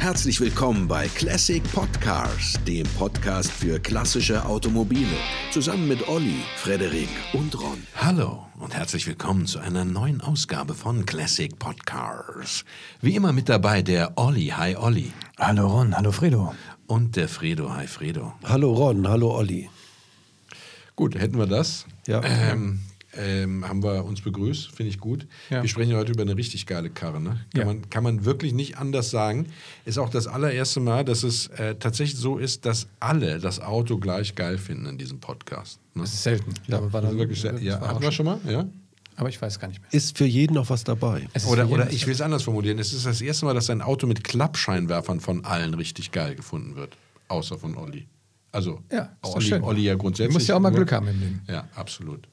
Herzlich willkommen bei Classic Podcars, dem Podcast für klassische Automobile. Zusammen mit Olli, Frederik und Ron. Hallo und herzlich willkommen zu einer neuen Ausgabe von Classic Podcars. Wie immer mit dabei der Olli. Hi Olli. Hallo Ron, hallo Fredo. Und der Fredo. Hi Fredo. Hallo Ron, hallo Olli. Gut, hätten wir das. Ja. Ähm, ähm, haben wir uns begrüßt, finde ich gut. Ja. Wir sprechen heute über eine richtig geile Karre. Ne? Kann, Ja. man, kann man wirklich nicht anders sagen. Ist auch das allererste Mal, dass es äh, tatsächlich so ist, dass alle das Auto gleich geil finden in diesem Podcast. Ne? Das ist selten. Ja, aber war Das wirklich, das ja, hatten wir schon mal? Ja? Aber ich weiß gar nicht mehr. Ist für jeden noch was dabei. Oder, oder ich will es anders formulieren. Es ist das erste Mal, dass ein Auto mit Klappscheinwerfern von allen richtig geil gefunden wird. Außer von Olli. Also, Ja, Olli, schön. Olli ja grundsätzlich. Du musst ja auch mal Glück haben im Leben. Ja, absolut.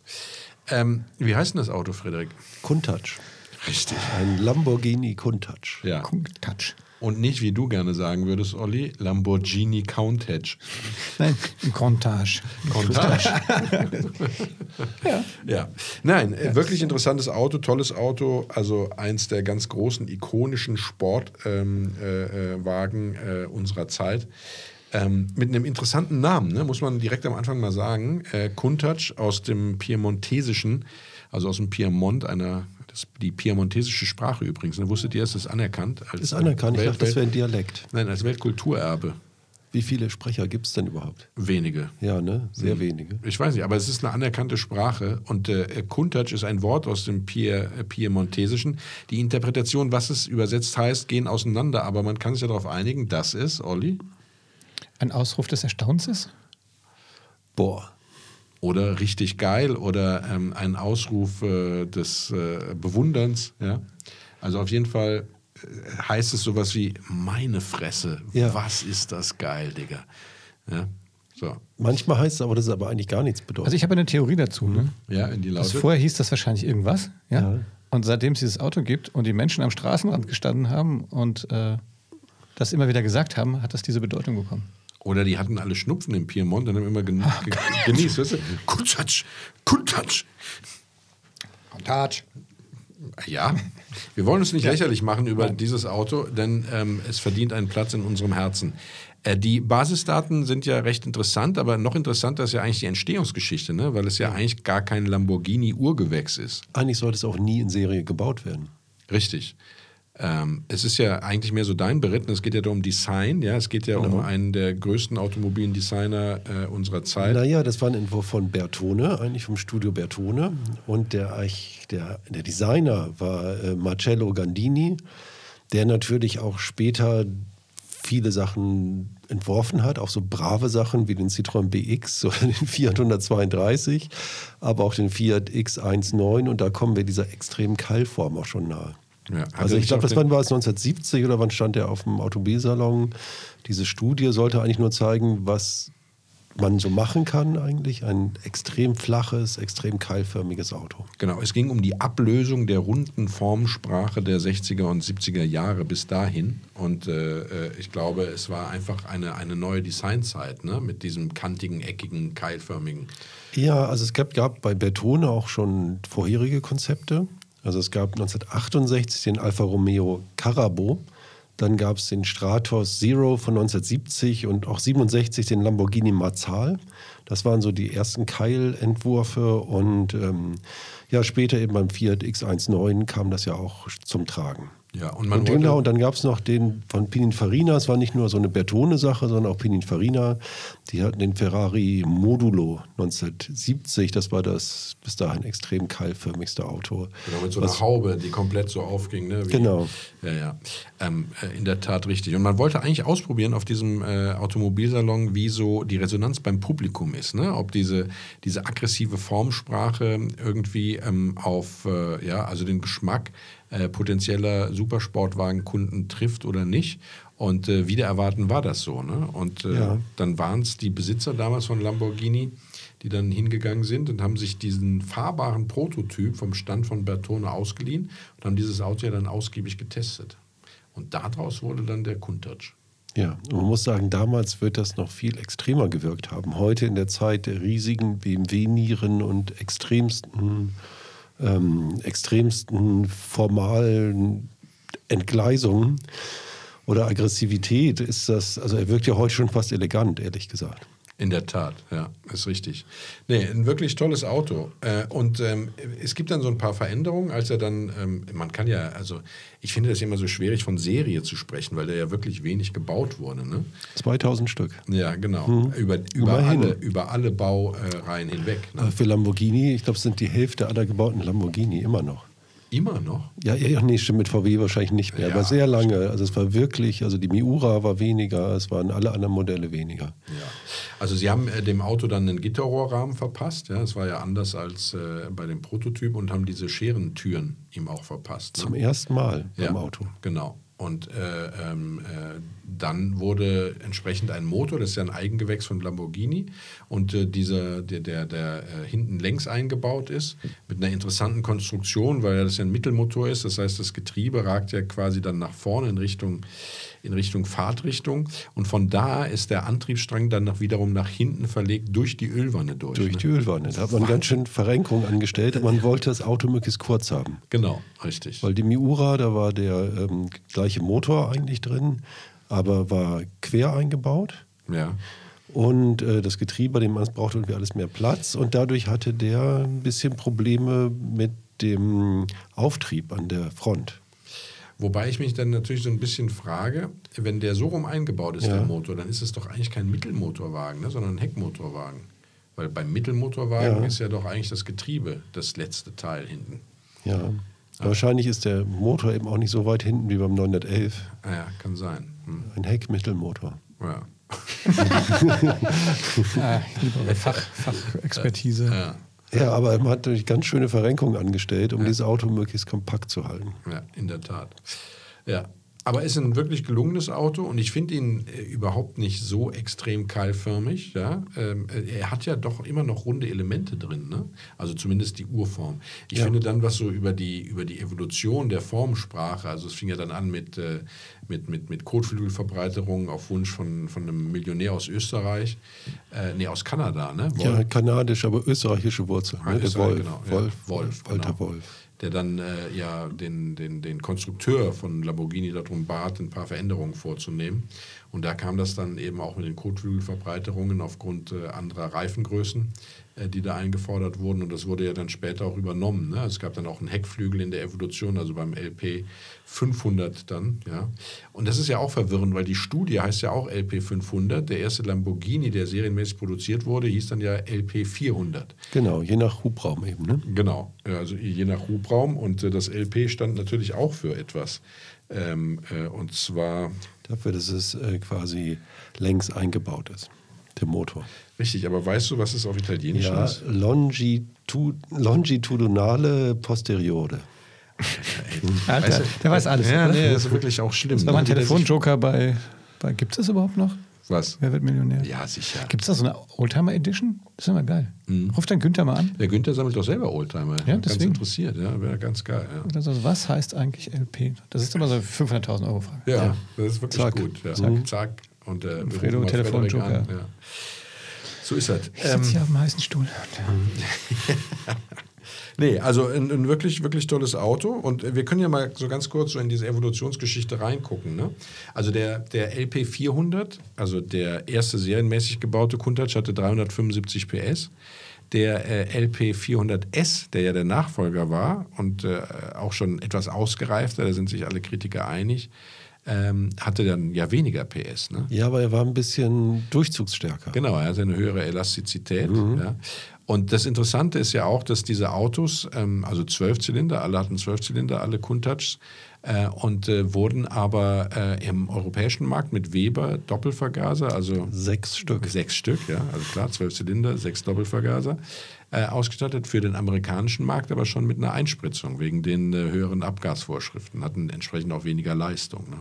Ähm, wie heißt denn das Auto, Frederik? Countach. Richtig. Ein Lamborghini Countach. Ja. Touch. Und nicht, wie du gerne sagen würdest, Olli, Lamborghini Countach. Nein, ein Contage. Countach. Ja. Ja, nein, äh, wirklich interessantes Auto, tolles Auto, also eins der ganz großen, ikonischen Sportwagen äh, äh, Wagen, äh, unserer Zeit. Ähm, mit einem interessanten Namen, ne, muss man direkt am Anfang mal sagen. Äh, Countach aus dem Piemontesischen, also aus dem Piemont, einer, das, die piemontesische Sprache übrigens. Ne, wusstet ihr, es ist anerkannt? Als Ist anerkannt. Ich Welt- dachte, das wäre ein Dialekt. Nein, als Weltkulturerbe. Wie viele Sprecher gibt es denn überhaupt? Wenige. Ja, ne? Sehr wenige. Ich weiß nicht, aber es ist eine anerkannte Sprache und äh, Kuntatsch ist ein Wort aus dem Pier, äh, Piemontesischen. Die Interpretation, was es übersetzt heißt, gehen auseinander, aber man kann sich ja darauf einigen, das ist, Olli, Ein Ausruf des Erstaunens ist? Boah. oder richtig geil oder ähm, ein Ausruf äh, des äh, Bewunderns. Ja? Also auf jeden Fall äh, heißt es sowas wie, meine Fresse, Ja. was ist das geil, Digga. Ja? So, Manchmal heißt es aber, dass es aber eigentlich gar nichts bedeutet. Also ich habe eine Theorie dazu. Ne? ja, in die Also Laute. vorher hieß das wahrscheinlich irgendwas. Ja? Ja. Und seitdem es dieses Auto gibt und die Menschen am Straßenrand gestanden haben und äh, das immer wieder gesagt haben, hat das diese Bedeutung bekommen. Oder die hatten alle Schnupfen im Piemont und haben immer gen ge genießt, weißt du? Kuntatsch, Kuntatsch. Contage. Ja, wir wollen uns nicht lächerlich machen über dieses Auto, denn ähm, es verdient einen Platz in unserem Herzen. Äh, die Basisdaten sind ja recht interessant, aber noch interessanter ist ja eigentlich die Entstehungsgeschichte, ne? weil es ja eigentlich gar kein Lamborghini-Urgewächs ist. eigentlich sollte es auch nie in Serie gebaut werden. Richtig. Ähm, es ist ja eigentlich mehr so dein Beritten. Es geht ja um Design. Ja, es geht ja um einen der größten automobilen Designer äh, unserer Zeit. Naja, das war ein Entwurf von Bertone, eigentlich vom Studio Bertone. Und der, Arch- der, der Designer war äh, Marcello Gandini, der natürlich auch später viele Sachen entworfen hat, auch so brave Sachen wie den Citroën BX oder den Fiat 132, aber auch den Fiat X19 und da kommen wir dieser extremen Keilform auch schon nahe. Ja, Also ich glaube, das wann war es 1970 oder wann stand er auf dem Automobilsalon? Diese Studie sollte eigentlich nur zeigen, was man so machen kann eigentlich. Ein extrem flaches, extrem keilförmiges Auto. Genau, es ging um die Ablösung der runden Formsprache der 60er und 70er Jahre bis dahin. Und äh, äh, ich glaube, es war einfach eine, eine neue Designzeit ne? mit diesem kantigen, eckigen, keilförmigen. Ja, also es gab, gab bei Bertone auch schon vorherige Konzepte. Also es gab 1968 den Alfa Romeo Carabo, dann gab es den Stratos Zero von 1970 und auch 67 den Lamborghini Marzal. Das waren so die ersten Keilentwürfe und ähm, ja, später eben beim Fiat X19 kam das ja auch zum Tragen. Ja, und man Und wollte, genau, und dann gab es noch den von Pininfarina. Es war nicht nur so eine Bertone-Sache, sondern auch Pininfarina. Die hatten den Ferrari Modulo 1970. Das war das bis dahin extrem keilförmigste Auto. Genau, mit so Was- einer Haube, die komplett so aufging. Ne? Wie, Genau. Ja, ja. Ähm, äh, in der Tat richtig. Und man wollte eigentlich ausprobieren auf diesem äh, Automobilsalon, wie so die Resonanz beim Publikum ist. Ne? Ob diese, diese aggressive Formsprache irgendwie ähm, auf äh, ja, also den Geschmack äh, potenzieller Supersportwagenkunden trifft oder nicht. Und äh, wieder erwarten war das so. Ne? Und äh, Ja. dann waren es die Besitzer damals von Lamborghini, die dann hingegangen sind und haben sich diesen fahrbaren Prototyp vom Stand von Bertone ausgeliehen und haben dieses Auto ja dann ausgiebig getestet. Und daraus wurde dann der Countach. Ja, man muss sagen, damals wird das noch viel extremer gewirkt haben. Heute in der Zeit der riesigen BMW-Nieren und extremsten, ähm, extremsten formalen Entgleisungen oder Aggressivität ist das, also er wirkt ja heute schon fast elegant, ehrlich gesagt. In der Tat, ja, ist richtig. Nee, ein wirklich tolles Auto. Äh, und ähm, es gibt dann so ein paar Veränderungen, als er dann, ähm, man kann ja, also ich finde das immer so schwierig von Serie zu sprechen, weil der ja wirklich wenig gebaut wurde. Ne? 2000 Stück. Ja, genau. Über, über, alle, über alle Baureihen hinweg. Ne? Für Lamborghini, ich glaube, es sind die Hälfte aller gebauten Lamborghini immer noch. Immer noch? Ja, ja, nee, stimmt, mit VW wahrscheinlich nicht mehr, Ja, aber sehr lange. Also es war wirklich, also die Miura war weniger, es waren alle anderen Modelle weniger. Ja. Also sie haben äh, dem Auto dann einen Gitterrohrrahmen verpasst. Ja, das war ja anders als äh, bei dem Prototyp und haben diese Scherentüren ihm auch verpasst. ne? Zum ersten Mal ja, beim Auto. Genau. Und äh, ähm, äh, dann wurde entsprechend ein Motor, das ist ja ein Eigengewächs von Lamborghini, und äh, dieser, der, der, der äh, hinten längs eingebaut ist, mit einer interessanten Konstruktion, weil das ja ein Mittelmotor ist. Das heißt, das Getriebe ragt ja quasi dann nach vorne in Richtung, in Richtung Fahrtrichtung. Und von da ist der Antriebsstrang dann noch wiederum nach hinten verlegt durch die Ölwanne durch. Durch ne? die Ölwanne. Da hat man ganz schön Verrenkung angestellt. Man wollte das Auto möglichst kurz haben. Genau, richtig. Weil die Miura, da war der ähm, gleiche Motor eigentlich drin, aber war quer eingebaut. Ja. Und äh, das Getriebe, bei dem man es braucht irgendwie alles mehr Platz. Und dadurch hatte der ein bisschen Probleme mit dem Auftrieb an der Front. Wobei ich mich dann natürlich so ein bisschen frage, wenn der so rum eingebaut ist, Ja. der Motor, dann ist es doch eigentlich kein Mittelmotorwagen, ne, sondern ein Heckmotorwagen. Weil beim Mittelmotorwagen Ja. ist ja doch eigentlich das Getriebe das letzte Teil hinten. Ja. Wahrscheinlich ist der Motor eben auch nicht so weit hinten wie beim 911. Ah ja, kann sein. Hm. Ein Heckmittelmotor. Ja. Ah, ich liebe Fach, Fachexpertise. Ja. Ja, aber man hat natürlich ganz schöne Verrenkungen angestellt, um dieses Auto möglichst kompakt zu halten. Ja, in der Tat. Ja. Aber ist ein wirklich gelungenes Auto und ich finde ihn äh, überhaupt nicht so extrem keilförmig. Ja? Ähm, äh, er hat ja doch immer noch runde Elemente drin, ne? also zumindest die Urform. Ich Ja. finde dann, was so über die, über die Evolution der Formsprache, also es fing ja dann an mit, äh, mit, mit, mit Kotflügelverbreiterungen auf Wunsch von, von einem Millionär aus Österreich, äh, nee, aus Kanada, ne? Ja, kanadisch, aber österreichische Wurzeln. Ah, Ne? Der Österreich, Wolf. genau, ja. Wolf, Wolf, Walter genau. Wolf. der dann äh, ja den, den, den Konstrukteur von Lamborghini darum bat, ein paar Veränderungen vorzunehmen. Und da kam das dann eben auch mit den Kotflügelverbreiterungen aufgrund äh, anderer Reifengrößen, die da eingefordert wurden. Und das wurde ja dann später auch übernommen. Ne? Es gab dann auch einen Heckflügel in der Evolution, also beim LP 500 dann. Ja? Und das ist ja auch verwirrend, weil die Studie heißt ja auch LP 500. Der erste Lamborghini, der serienmäßig produziert wurde, hieß dann ja LP 400. Genau, je nach Hubraum eben. Ne? Genau, also je nach Hubraum. Und äh, das LP stand natürlich auch für etwas. Ähm, äh, und zwar, Dafür, dass es äh, quasi längs eingebaut ist, der Motor. Richtig, aber weißt du, was es auf Italienisch Ja, ist? Longitu longitudinale Posteriore. Alter, Weißt du- der weiß alles. Ja, oder? nee, das ist wirklich auch schlimm. Das war mein Telefonjoker bei, bei. Gibt es das überhaupt noch? Was? Wer wird Millionär? Ja, sicher. Gibt es da so eine Oldtimer Edition? Das ist immer geil. Mhm. Ruf dann Günther mal an. Der Günther sammelt doch selber Oldtimer. Ja, ganz deswegen. interessiert, ja, wäre ganz geil. Ja. Oder so, was heißt eigentlich LP? Das ist immer so eine 500.000 Euro Frage. Ja, das ist wirklich Zack. gut. Ja. Zack. Zack. Und äh, Fredo, Telefonjoker. Ja. So ist das. Ich sitze hier auf dem heißen Stuhl. Nee, also ein, ein wirklich, wirklich tolles Auto. Und wir können ja mal so ganz kurz so in diese Evolutionsgeschichte reingucken. Ne? Also der, der LP 400, also der erste serienmäßig gebaute Countach, hatte 375 PS. Der äh, LP 400S, der ja der Nachfolger war und äh, auch schon etwas ausgereifter, da sind sich alle Kritiker einig, ähm, hatte dann ja weniger PS. Ne? Ja, aber er war ein bisschen durchzugsstärker. Genau, er hat eine höhere Elastizität. Ja. Und das Interessante ist ja auch, dass diese Autos, ähm, also Zwölfzylinder, alle hatten Zwölfzylinder, alle Countachs, äh, und äh, wurden aber äh, im europäischen Markt mit Weber Doppelvergaser, also Sechs Stück. sechs Stück, ja, also klar, zwölf Zylinder, sechs Doppelvergaser, äh, ausgestattet für den amerikanischen Markt, aber schon mit einer Einspritzung wegen den äh, höheren Abgasvorschriften, hatten entsprechend auch weniger Leistung. Ne?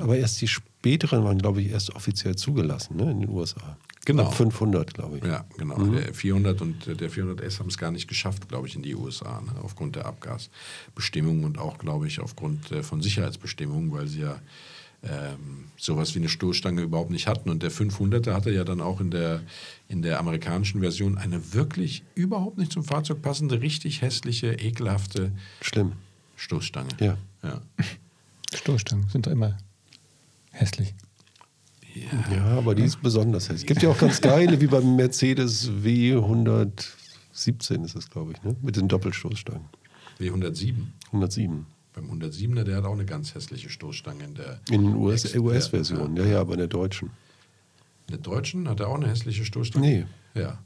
Aber erst die späteren waren, glaube ich, erst offiziell zugelassen ne, in den USA. Genau. Ab 500, glaube ich. Ja, genau. Der 400 und der 400S haben es gar nicht geschafft, glaube ich, in die USA, ne? aufgrund der Abgasbestimmungen und auch, glaube ich, aufgrund äh, von Sicherheitsbestimmungen, weil sie ja ähm, sowas wie eine Stoßstange überhaupt nicht hatten. Und der 500er hatte ja dann auch in der, in der amerikanischen Version eine wirklich überhaupt nicht zum Fahrzeug passende, richtig hässliche, ekelhafte Schlimm. Stoßstange. Ja. ja. Stoßstangen sind doch immer hässlich. Ja, aber die ist besonders hässlich. Es gibt ja auch ganz geile, wie beim Mercedes W117 ist das, glaube ich, ne? mit den Doppelstoßstangen. W107. 107. Beim 107er, der hat auch eine ganz hässliche Stoßstange in der In Ex- US-Version, ja, ja, aber in der deutschen. In der deutschen hat er auch eine hässliche Stoßstange? Nee. Ja.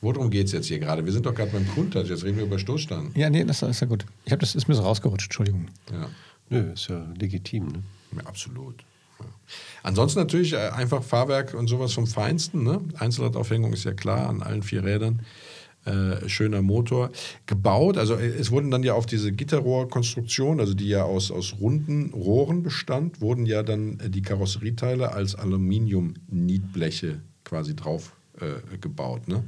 Worum geht es jetzt hier gerade? Wir sind doch gerade beim Countach, jetzt reden wir über Stoßstangen. Ja, nee, das ist ja gut. Ich habe das ist mir so rausgerutscht, Entschuldigung. Ja. Nö, ist ja legitim. Ne? Ja, absolut. Ja. Ansonsten natürlich äh, einfach Fahrwerk und sowas vom Feinsten. Ne? Einzelradaufhängung ist ja klar an allen vier Rädern. Äh, schöner Motor. Gebaut, also äh, es wurden dann ja auf diese Gitterrohrkonstruktion, also die ja aus, aus runden Rohren bestand, wurden ja dann äh, die Karosserieteile als Aluminium-Nietbleche quasi drauf äh, gebaut. Ne?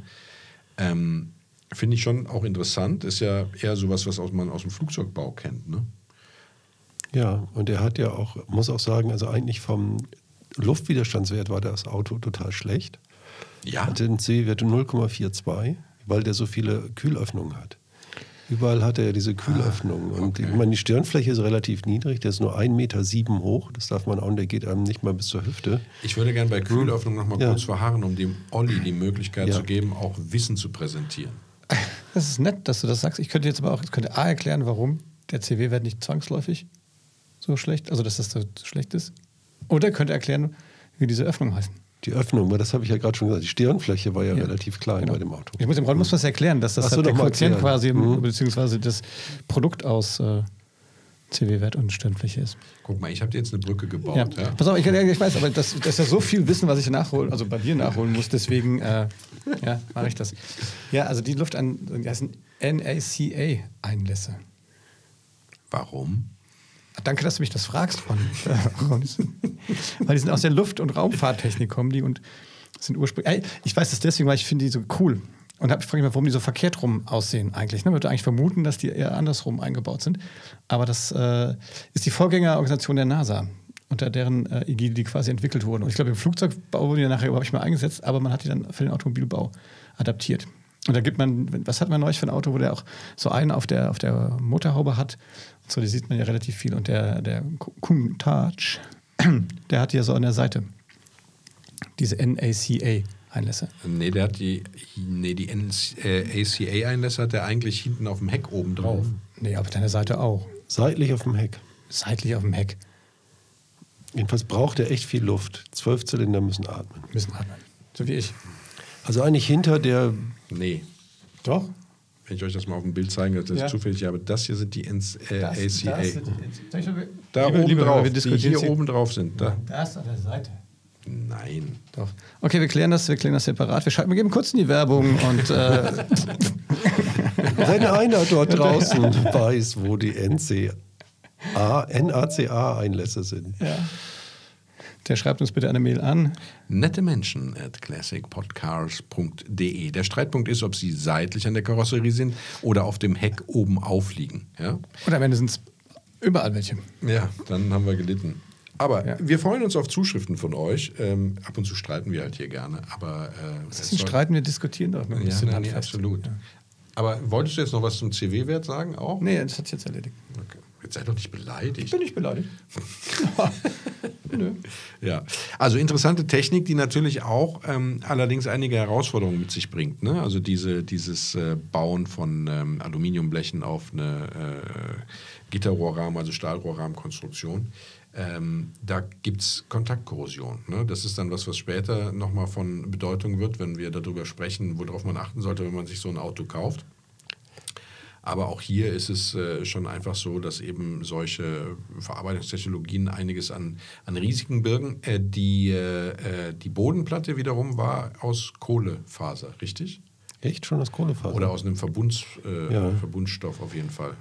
Ähm, Finde ich schon auch interessant. Ist ja eher sowas, was man aus dem Flugzeugbau kennt. Ne? Ja, und er hat ja auch, muss auch sagen, also eigentlich vom Luftwiderstandswert war das Auto total schlecht. Ja. Hatte einen C-Wert 0,42, weil der so viele Kühlöffnungen hat. Überall hat er diese Kühlöffnungen. Und die, okay. ich meine, die Stirnfläche ist relativ niedrig, der ist nur 1,7 Meter hoch. Das darf man auch, und der geht einem nicht mal bis zur Hüfte. Ich würde gerne bei Kühlöffnung noch mal Ja. kurz verharren, um dem Olli die Möglichkeit Ja. zu geben, auch Wissen zu präsentieren. Das ist nett, dass du das sagst. Ich könnte jetzt aber auch, ich könnte A erklären, warum der CW-Wert nicht zwangsläufig so schlecht, also dass das so schlecht ist. Oder könnte erklären, wie diese Öffnungen heißen. Die Öffnung, weil das habe ich ja gerade schon gesagt, die Stirnfläche war ja, Ja. relativ klein Genau. bei dem Auto. Ich muss muss man es erklären, dass das Ach so, halt der Quotient quasi, Mhm. beziehungsweise das Produkt aus äh, CW-Wert und Stirnfläche ist. Guck mal, ich habe dir jetzt eine Brücke Ja. gebaut. Ja. Pass auf, ich, ich weiß, aber das, das ist ja so viel Wissen, was ich nachholen, also bei dir nachholen muss, deswegen äh, ja, mache ich das. Ja, also die Luft an, die heißen NACA-Einlässe. Warum? Danke, dass du mich das fragst, Ron. Ron. weil die sind aus der Luft- und Raumfahrttechnik kommen die und sind ursprünglich. Ich weiß das deswegen, weil ich finde die so cool. Und hab, ich frage mich mal, warum die so verkehrt rum aussehen eigentlich. Ne? Man würde eigentlich vermuten, dass die eher andersrum eingebaut sind. Aber das äh, ist die Vorgängerorganisation der NASA, unter deren äh, Ägide die quasi entwickelt wurden. Und ich glaube, im Flugzeugbau wurden die nachher überhaupt nicht mehr eingesetzt, aber man hat die dann für den Automobilbau adaptiert. Und da gibt man, was hat man neulich für ein Auto, wo der auch so einen auf der, auf der Motorhaube hat? So, die sieht man ja relativ viel. Und der, der Countach, der hat ja so an der Seite diese NACA-Einlässe. Nee, der hat die, nee, die ACA-Einlässe hat er eigentlich hinten auf dem Heck oben drauf. Nee, aber an der Seite auch. Seitlich auf dem Heck. Seitlich auf dem Heck. Jedenfalls braucht er echt viel Luft. Zwölf Zylinder müssen atmen. Müssen atmen. So wie ich. Also eigentlich hinter der, Nee. Doch? Wenn ich euch das mal auf dem Bild zeigen das ist Ja. zufällig, aber das hier sind die NS, äh, ACA. da Lieber- oben lieber, drauf, die hier oben drauf sind. Da. Das an der Seite. Nein. Doch. Okay, wir klären das, wir klären das separat. Wir, schalten, wir geben kurz in die Werbung und äh, wenn einer dort draußen weiß, wo die NCA, NACA-Einlässe sind. ja. Der schreibt uns bitte eine Mail an. Nette Menschen at classicpodcars.de. Der Streitpunkt ist, ob sie seitlich an der Karosserie sind oder auf dem Heck oben aufliegen. Ja, Und am Ende sind es überall welche. ja dann haben wir gelitten. Aber Ja. wir freuen uns auf Zuschriften von euch. Ähm, ab und zu streiten wir halt hier gerne. Aber, äh, Das es ist ein soll- Streiten, wir diskutieren doch. nur ein Ja, bisschen nein, nee, absolut. Aber wolltest du jetzt noch was zum CW-Wert sagen auch? Nee, das hat sich jetzt erledigt. Okay. Jetzt sei doch nicht beleidigt. Bin ich beleidigt? Ja, also interessante Technik, die natürlich auch ähm, allerdings einige Herausforderungen mit sich bringt. Ne? Also diese, dieses äh, Bauen von ähm, Aluminiumblechen auf eine äh, Gitterrohrrahmen, also Stahlrohrrahmenkonstruktion. Ähm, da gibt es Kontaktkorrosion. Ne? Das ist dann was, was später nochmal von Bedeutung wird, wenn wir darüber sprechen, worauf man achten sollte, wenn man sich so ein Auto kauft. Aber auch hier ist es äh, schon einfach so, dass eben solche Verarbeitungstechnologien einiges an, an Risiken birgen. Äh, die, äh, die Bodenplatte wiederum war aus Kohlefaser, richtig? Echt schon das Kohlefaser? Oder aus einem Verbunds, Ja. Verbundstoff auf jeden Fall.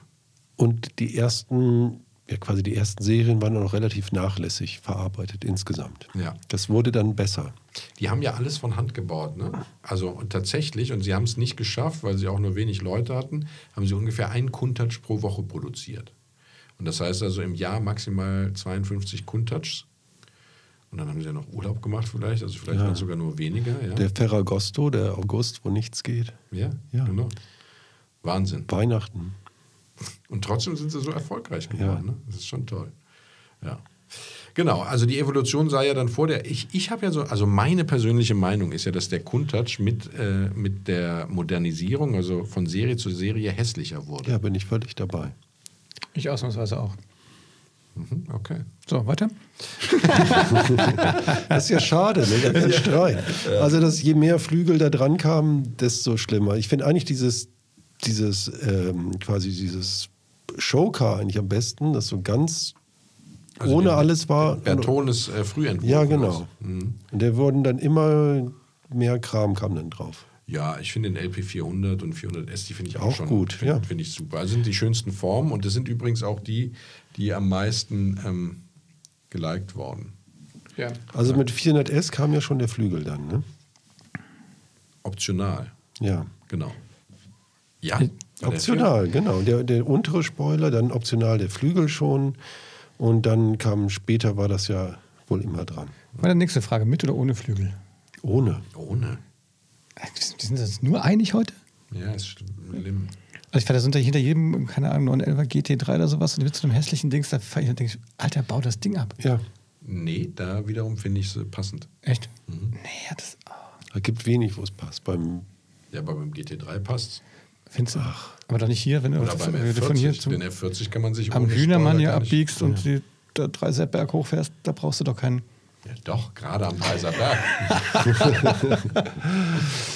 Und die ersten, ja quasi die ersten Serien waren noch relativ nachlässig verarbeitet insgesamt. Ja. Das wurde dann besser. Die haben ja alles von Hand gebaut. Ne? Also und tatsächlich, und sie haben es nicht geschafft, weil sie auch nur wenig Leute hatten, haben sie ungefähr einen Kuntouch pro Woche produziert. Und das heißt also im Jahr maximal 52 Kuntouchs. Und dann haben sie ja noch Urlaub gemacht vielleicht, also vielleicht Ja. waren es sogar nur weniger. Ja, Der Ferragosto, der August, wo nichts geht. ja, Ja. genau. Wahnsinn. Weihnachten. Und trotzdem sind sie so erfolgreich geworden. Ja. Ne? Das ist schon toll. Ja. Genau, also die Evolution sei ja dann vor der. Ich, ich habe ja so, also meine persönliche Meinung ist ja, dass der Countach mit, äh, mit der Modernisierung, also von Serie zu Serie, hässlicher wurde. Ja, bin ich völlig dabei. Ich ausnahmsweise auch. Mhm, okay. So, weiter. Das ist ja schade, ne? Der Streit. Also, dass je mehr Flügel da dran kamen, desto schlimmer. Ich finde eigentlich dieses, dieses ähm, quasi dieses Showcar eigentlich am besten, das so ganz Also ohne den- alles war. Bertones äh, Frühentwurf. Ja, oder genau. Mhm. Und der wurden dann immer mehr Kram kam dann drauf. Ja, ich finde den LP 400 und 400S, die finde ich auch, Auch schon gut, finde ja. finde ich super. Also sind die schönsten Formen und das sind übrigens auch die, die am meisten ähm, geliked worden. Ja. Also mit 400S kam ja schon der Flügel dann, ne? Optional, Ja. genau. Ja, der Optional, genau. Der, der untere Spoiler, dann optional der Flügel schon. Und dann kam später, war das ja wohl immer dran. Meine nächste Frage: Mit oder ohne Flügel? Ohne. Ohne. Äh, Die sind uns nur einig heute? Ja, ist schlimm. Also ich fand, da sind ja hinter jedem, keine Ahnung, 911 GT3 oder sowas und mit so einem hässlichen Dings, da fahr ich und denke, ich, Alter, bau das Ding ab. Ja, Nee, da wiederum finde ich es passend. Echt? Mhm. Nee, ja, das. Oh. da gibt wenig, wo es passt. Beim, Ja, aber beim GT3 passt Findest du? Aber doch nicht hier, wenn du, Oder beim wenn du von hier F40. zum, Den F40 kann man sich am Hühnermann hier abbiegst und die da Dreiseitberg hochfährst, da brauchst du doch keinen. Ja, doch, gerade am Berg.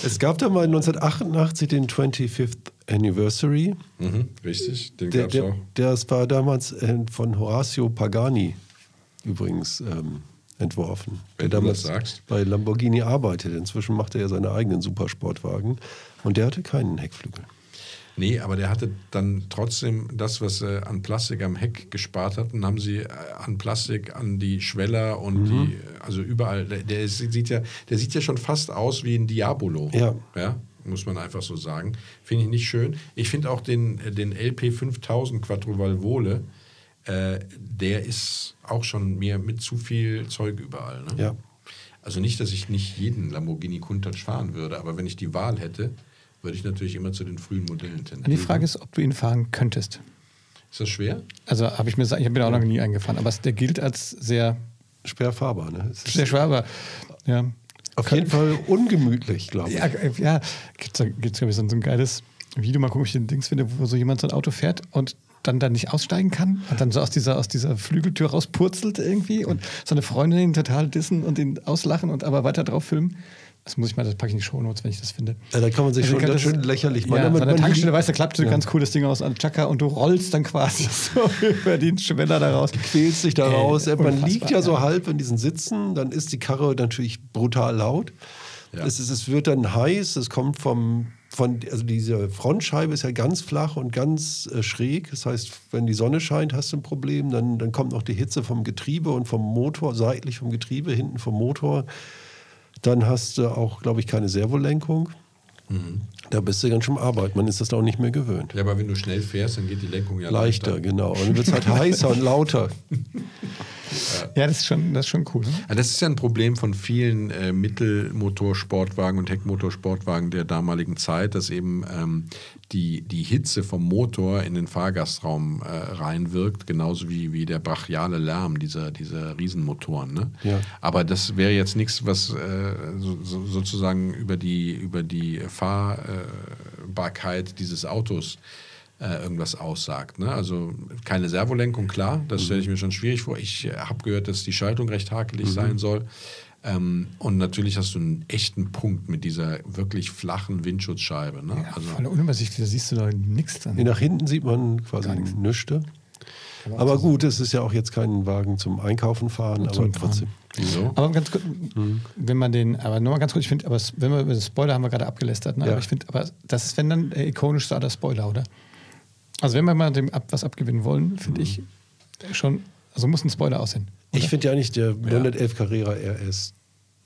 es gab da mal 1988 den 25th Anniversary. mhm, richtig, den Der, gab's der, auch. das war damals äh, von Horacio Pagani übrigens ähm, entworfen. Wenn der du damals das sagst. bei Lamborghini arbeitet. Inzwischen macht er ja seine eigenen Supersportwagen. Und der hatte keinen Heckflügel. Nee, aber der hatte dann trotzdem das, was sie an Plastik am Heck gespart hatten, haben sie äh, an Plastik an die Schweller und die, also überall. Der, der, sieht ja, der sieht ja schon fast aus wie ein Diabolo. Ja. ja muss man einfach so sagen. Finde ich nicht schön. Ich finde auch den, den LP 5000 Quattro Valvole, äh, der ist auch schon mir mit zu viel Zeug überall. Ne? Ja. Also nicht, dass ich nicht jeden Lamborghini Countach fahren würde, aber wenn ich die Wahl hätte, würde ich natürlich immer zu den frühen Modellen tendieren. Die Frage ist, ob du ihn fahren könntest. Ist das schwer? Also habe ich mir gesagt, ich bin auch noch nie eingefahren, aber der gilt als sehr, Schwer fahrbar, ne? Es ist sehr schwer, aber ja. auf jeden Fall ungemütlich, glaube ich. Ja, äh, ja. gibt es, gibt's, glaube ich, so ein, geiles Video, mal gucken, ob ich den Dings finde, wo so jemand so ein Auto fährt und dann da nicht aussteigen kann und dann so aus dieser, aus dieser Flügeltür rauspurzelt irgendwie und seine Freundin ihn total dissen und ihn auslachen und aber weiter drauf filmen. Das muss ich mal, das packe ich in die Shownotes, wenn ich das finde. Ja, da kann man sich Also schon ganz schön lächerlich Ja, machen. ja, an der man Tankstelle, die- weißt du, klappt so ein ganz cooles Ding aus an Chaka und du rollst dann quasi so über den Schweller da raus. quälst dich da Ey, raus. man liegt ja so ja. halb in diesen Sitzen, dann ist die Karre natürlich brutal laut. Ja. Es, ist, es wird dann heiß, es kommt vom, von, also diese Frontscheibe ist ja ganz flach und ganz äh, schräg. Das heißt, wenn die Sonne scheint, hast du ein Problem. Dann, dann kommt noch die Hitze vom Getriebe und vom Motor, seitlich vom Getriebe, hinten vom Motor. Dann hast du auch, glaube ich, keine Servolenkung. Mhm. Da bist du ganz schön am Arbeit. Man ist das auch nicht mehr gewöhnt. Ja, aber wenn du schnell fährst, dann geht die Lenkung ja Leichter, leichter. genau. Und dann wird es halt heißer und lauter. Ja, das ist schon, das ist schon cool. Ne? Ja, das ist ja ein Problem von vielen äh, Mittelmotorsportwagen und Heckmotorsportwagen der damaligen Zeit, dass eben ähm, die, die Hitze vom Motor in den Fahrgastraum äh, reinwirkt, genauso wie, wie der brachiale Lärm dieser, dieser Riesenmotoren. Ne? Ja. Aber das wäre jetzt nichts, was äh, so, so, sozusagen über die, über die Fahrbarkeit dieses Autos äh, irgendwas aussagt. Ne? Also keine Servolenkung, klar, das stelle ich mir schon schwierig vor. Ich äh, habe gehört, dass die Schaltung recht hakelig sein soll. Ähm, und natürlich hast du einen echten Punkt mit dieser wirklich flachen Windschutzscheibe. Ne? Ja, also, voll unübersichtlich, da siehst du da nichts dran. Nach hinten sieht man quasi Nüchte. Aber gut, es ist ja auch jetzt kein Wagen zum Einkaufen fahren, aber trotzdem. wieso? Aber ganz kurz, wenn man den, aber nochmal ganz kurz, ich finde, aber wenn wir über das Spoiler haben wir gerade abgelästert, ne? Ja. aber ich finde, aber das ist, wenn dann der ikonischste aller Spoiler, oder? Also wenn wir mal dem ab, was abgewinnen wollen, finde ich schon, also muss ein Spoiler aussehen. Ich finde ja nicht der 911 Carrera RS.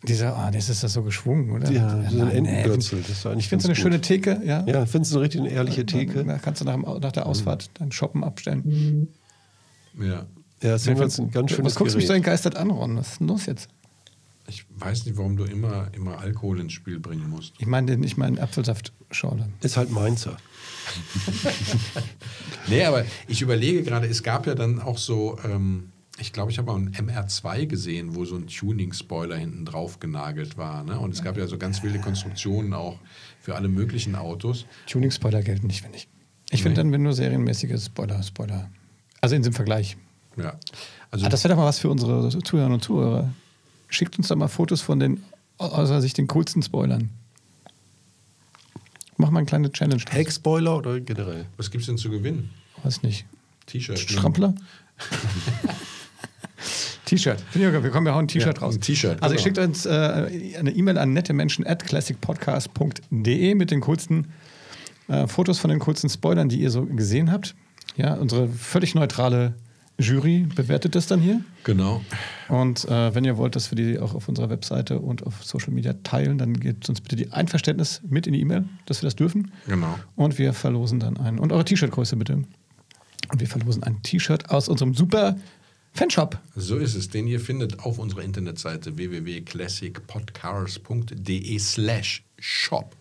Dieser, ah, das ist das so geschwungen, oder? Ja, so ein Entenbürzel. Das ist eigentlich Ich finde so eine ganz schöne gut. Theke, ja. Ja, findest du eine richtig eine ehrliche Theke? Da kannst du nach, nach der Ausfahrt dein Shoppen abstellen. Ja. Ja, das ist ein ganz, ein ganz schönes Was guckst du mich so Gerät. entgeistert an, Ron? Was ist denn los jetzt? Ich weiß nicht, warum du immer, immer Alkohol ins Spiel bringen musst. Ich meine den, ich meine Apfelsaftschorle. Ist halt Mainzer. Nee, aber ich überlege gerade, es gab ja dann auch so, ähm, Ich glaube, ich habe mal einen MR2 gesehen, wo so ein Tuning-Spoiler hinten drauf genagelt war. Ne? Und es gab ja so ganz wilde Konstruktionen auch für alle möglichen Autos. Tuning-Spoiler gelten nicht, finde ich. Ich finde dann, wenn nur serienmäßige Spoiler, Spoiler. Also in diesem Vergleich. Ja. Also, Ah, das wäre doch mal was für unsere Zuhörerinnen und Zuhörer. Schickt uns doch mal Fotos von den, aus eurer Sicht, den coolsten Spoilern. Mach mal eine kleine Challenge. draus. Heckspoiler oder generell? was gibt es denn zu gewinnen? Weiß nicht. T-Shirt. Strampler? T-Shirt. Wir kommen, wir hauen ein T-Shirt Ja, raus. T-Shirt, Also, ihr genau. schickt uns äh, eine E-Mail an nettemenschen at classicpodcast.de mit den coolsten äh, Fotos von den coolsten Spoilern, die ihr so gesehen habt. Ja, unsere völlig neutrale Jury bewertet das dann hier. Genau. Und äh, wenn ihr wollt, dass wir die auch auf unserer Webseite und auf Social Media teilen, dann gebt uns bitte die Einverständnis mit in die E-Mail, dass wir das dürfen. Genau. Und wir verlosen dann ein. Und eure T-Shirt-Größe bitte. Und wir verlosen ein T-Shirt aus unserem super Fanshop. So ist es, den ihr findet auf unserer Internetseite www.classicpodcars.de slash shop.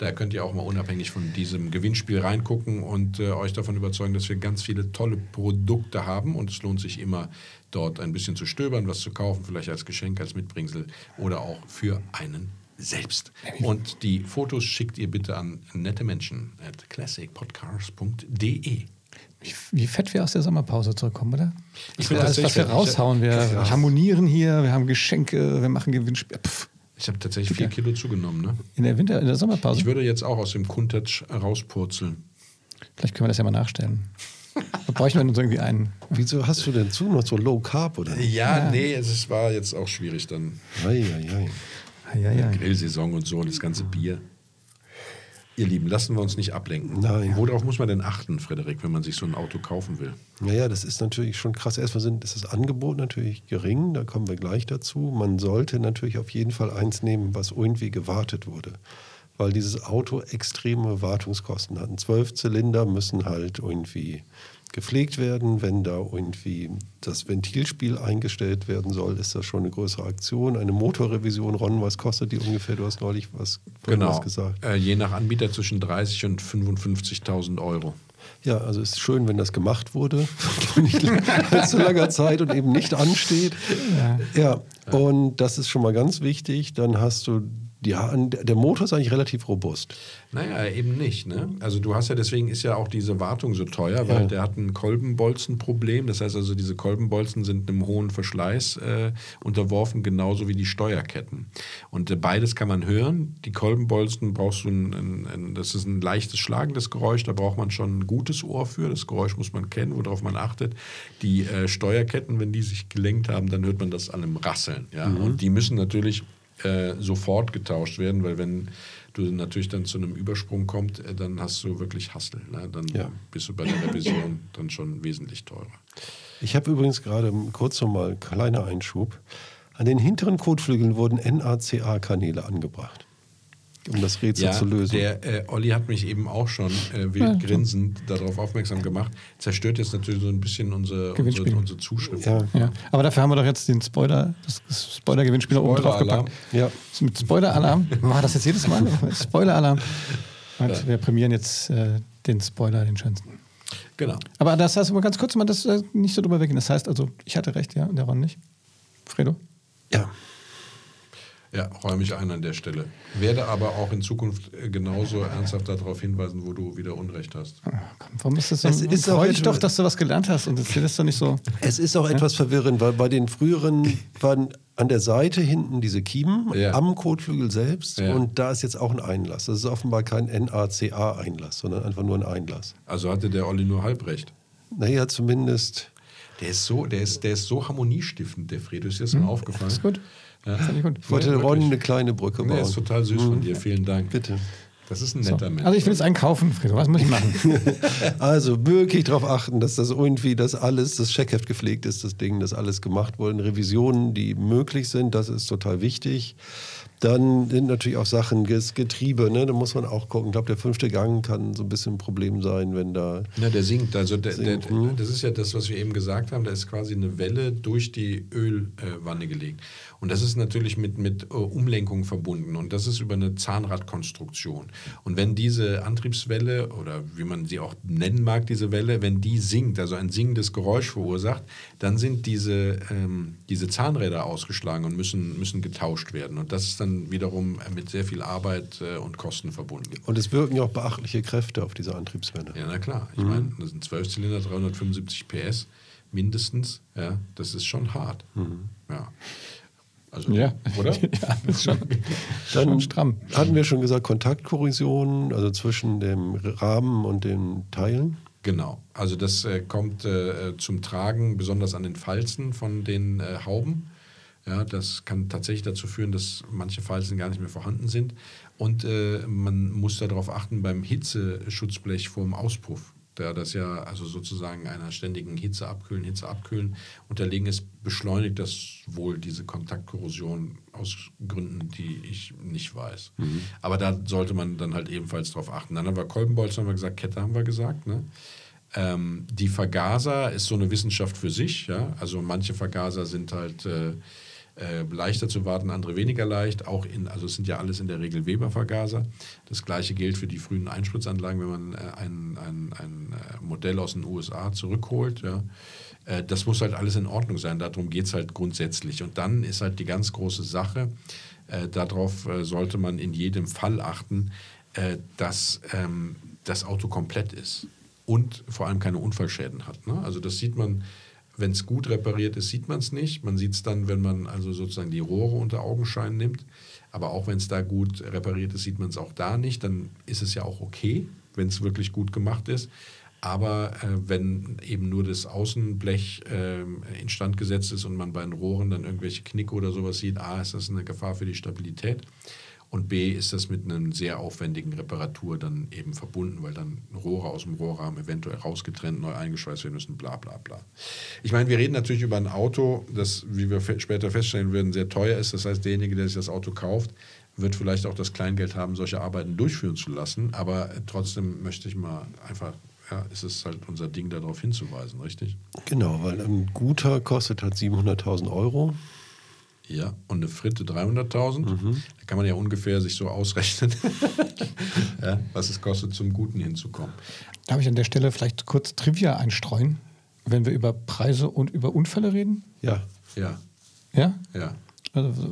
Da könnt ihr auch mal unabhängig von diesem Gewinnspiel reingucken und äh, euch davon überzeugen, dass wir ganz viele tolle Produkte haben und es lohnt sich immer dort ein bisschen zu stöbern, was zu kaufen, vielleicht als Geschenk, als Mitbringsel oder auch für einen selbst. Und die Fotos schickt ihr bitte an nette Menschen at classicpodcars.de. Wie, fett wir aus der Sommerpause zurückkommen, oder? Ich will alles, was wir raushauen. Wir harmonieren hier, wir haben Geschenke, wir machen Gewinnspiel. Pff, Ich habe tatsächlich vier Kilo zugenommen. Ne? in der Winter, in der Sommerpause. Ich würde jetzt auch aus dem Kuntatsch rauspurzeln. Vielleicht können wir das ja mal nachstellen. Da bräuchten wir uns irgendwie einen. Wieso hast du denn zu noch so Low Carb oder? Ja, nee, es ist- war jetzt auch schwierig dann. Ei, ei, ei. Ja, ja. Grillsaison und so und das ganze Bier. Ihr Lieben, lassen wir uns nicht ablenken. Nein. Worauf muss man denn achten, Frederik, wenn man sich so ein Auto kaufen will? Naja, das ist natürlich schon krass. Erstmal sind, ist das Angebot natürlich gering, da kommen wir gleich dazu. Man sollte natürlich auf jeden Fall eins nehmen, was irgendwie gewartet wurde. Weil dieses Auto extreme Wartungskosten hat. Zwölf Zylinder müssen halt irgendwie gepflegt werden. Wenn da irgendwie das Ventilspiel eingestellt werden soll, ist das schon eine größere Aktion. Eine Motorrevision, Ron, was kostet die ungefähr? Du hast neulich was, vorhin was gesagt. Äh, je nach Anbieter zwischen 30 und 55.000 Euro. Ja, also es ist schön, wenn das gemacht wurde, nicht allzu langer Zeit und eben nicht ansteht. Ja. und das ist schon mal ganz wichtig. Dann hast du, ja, an- der Motor ist eigentlich relativ robust. Naja, eben nicht. Ne? Also du hast ja, deswegen ist ja auch diese Wartung so teuer, weil Ja. der hat ein Kolbenbolzenproblem. Das heißt also, diese Kolbenbolzen sind einem hohen Verschleiß äh, unterworfen, genauso wie die Steuerketten. Und äh, beides kann man hören. Die Kolbenbolzen brauchst du, ein, ein, ein, das ist ein leichtes schlagendes Geräusch, da braucht man schon ein gutes Ohr für. Das Geräusch muss man kennen, worauf man achtet. Die äh, Steuerketten, wenn die sich gelenkt haben, dann hört man das an einem Rasseln. Ja? Und die müssen natürlich äh, sofort getauscht werden, weil wenn du natürlich dann zu einem Übersprung kommt, äh, dann hast du wirklich Hassel. Ne? Dann Ja. bist du bei der Revision dann schon wesentlich teurer. Ich habe übrigens gerade kurz nochmal kleiner Einschub. An den hinteren Kotflügeln wurden NACA-Kanäle angebracht, um das Rätsel zu lösen. Der äh, Olli hat mich eben auch schon äh, wild grinsend darauf aufmerksam gemacht. Zerstört jetzt natürlich so ein bisschen unsere, unsere, unsere Zuschrift. ja, Ja. Aber dafür haben wir doch jetzt den Spoiler, das Spoiler-Gewinnspiel oben drauf Spoiler-Alarm. gepackt. ja. Mit Spoiler-Alarm. Machen wir das jetzt jedes Mal? Spoiler-Alarm. Und wir prämieren jetzt äh, den Spoiler, den schönsten. Genau. Aber das heißt, aber ganz kurz mal, das äh, nicht so drüber weggehen. Das heißt also, ich hatte recht, ja, und der Ron nicht. Fredo? ja. Ja, räume ich ein an der Stelle. Werde aber auch in Zukunft äh, genauso ernsthaft darauf hinweisen, wo du wieder Unrecht hast. Ah, komm, warum ist das so? Es ist freu dich doch, dass du was gelernt hast und das ist doch nicht so. Es ist auch etwas verwirrend, weil bei den früheren waren an der Seite hinten diese Kiemen Ja. am Kotflügel selbst Ja. und da ist jetzt auch ein Einlass. Das ist offenbar kein NACA-Einlass, sondern einfach nur ein Einlass. Also hatte der Olli nur halb recht. Naja, zumindest. Der ist so, der ist, der ist so harmoniestiftend, der Fredo. Ist dir das mal aufgefallen? Ist gut. Ja. Ich gut. Ich wollte Ja, Ron eine kleine Brücke Nee, bauen. ist total süß von dir. Vielen Dank. Bitte. Das ist ein So. netter Mensch. Also ich will jetzt einen kaufen, Fredo. Was muss ich machen? Also wirklich darauf achten, dass das irgendwie, dass alles, das Checkheft gepflegt ist, das Ding, dass alles gemacht wurde. Revisionen, die möglich sind, das ist total wichtig. Dann sind natürlich auch Sachen, Getriebe, ne? da muss man auch gucken. Ich glaube, der fünfte Gang kann so ein bisschen ein Problem sein, wenn da. Ja, der sinkt. Also der, Sinkt, der, mhm. das ist ja das, was wir eben gesagt haben. Da ist quasi eine Welle durch die Ölwanne gelegt. Und das ist natürlich mit, mit äh, Umlenkung verbunden. Und das ist über eine Zahnradkonstruktion. Und wenn diese Antriebswelle oder wie man sie auch nennen mag, diese Welle, wenn die sinkt, also ein singendes Geräusch verursacht, dann sind diese, ähm, diese Zahnräder ausgeschlagen und müssen, müssen getauscht werden. Und das ist dann wiederum mit sehr viel Arbeit äh, und Kosten verbunden. Und es wirken ja auch beachtliche Kräfte auf diese Antriebswelle. Ja, na klar. Mhm. Ich meine, das sind 12 Zylinder, 375 PS mindestens. Ja, das ist schon hart. Ja. Also, Mhm. Ja. Oder? ja, das ist schon, Dann schon stramm. hatten wir schon gesagt, Kontaktkorrosion, also zwischen dem Rahmen und den Teilen. Genau. Also das äh, kommt äh, zum Tragen, besonders an den Falzen von den äh, Hauben. Ja, das kann tatsächlich dazu führen, dass manche Falzen gar nicht mehr vorhanden sind. Und äh, man muss darauf achten beim Hitzeschutzblech vor dem Auspuff. Da das ja also sozusagen einer ständigen Hitze abkühlen, Hitze abkühlen unterlegen ist, beschleunigt das wohl diese Kontaktkorrosion aus Gründen, die ich nicht weiß. Aber da sollte man dann halt ebenfalls drauf achten. Dann haben wir Kolbenbolzen, haben wir gesagt, Kette haben wir gesagt. Ne? Ähm, die Vergaser ist so eine Wissenschaft für sich. Ja? Also manche Vergaser sind halt äh, äh, leichter zu warten, andere weniger leicht. Auch in, also es sind ja alles in der Regel Weber-Vergaser. Das gleiche gilt für die frühen Einspritzanlagen, wenn man äh, ein, ein, ein äh, Modell aus den USA zurückholt. Ja? Äh, das muss halt alles in Ordnung sein. Darum geht es halt grundsätzlich. Und dann ist halt die ganz große Sache, äh, darauf äh, sollte man in jedem Fall achten, dass ähm, das Auto komplett ist und vor allem keine Unfallschäden hat. Ne? Also das sieht man, wenn es gut repariert ist, sieht man es nicht. Man sieht es dann, wenn man also sozusagen die Rohre unter Augenschein nimmt. Aber auch wenn es da gut repariert ist, sieht man es auch da nicht. Dann ist es ja auch okay, wenn es wirklich gut gemacht ist. Aber äh, wenn eben nur das Außenblech äh, instand gesetzt ist und man bei den Rohren dann irgendwelche Knicke oder sowas sieht, A, ist das eine Gefahr für die Stabilität. Und B ist das mit einer sehr aufwendigen Reparatur dann eben verbunden, weil dann Rohre aus dem Rohrrahmen eventuell rausgetrennt, neu eingeschweißt werden müssen, bla bla bla. Ich meine, wir reden natürlich über ein Auto, das, wie wir später feststellen werden, sehr teuer ist. Das heißt, derjenige, der sich das Auto kauft, wird vielleicht auch das Kleingeld haben, solche Arbeiten durchführen zu lassen. Aber trotzdem möchte ich mal einfach, ja, ist es halt unser Ding, darauf hinzuweisen, richtig? Genau, weil ein guter kostet halt 700.000 Euro. Ja, und eine Fritte 300.000. Da kann man ja ungefähr sich so ausrechnen, ja, was es kostet, zum Guten hinzukommen. Darf ich an der Stelle vielleicht kurz Trivia einstreuen, wenn wir über Preise und über Unfälle reden? Ja, Ja, Ja? ja. Also so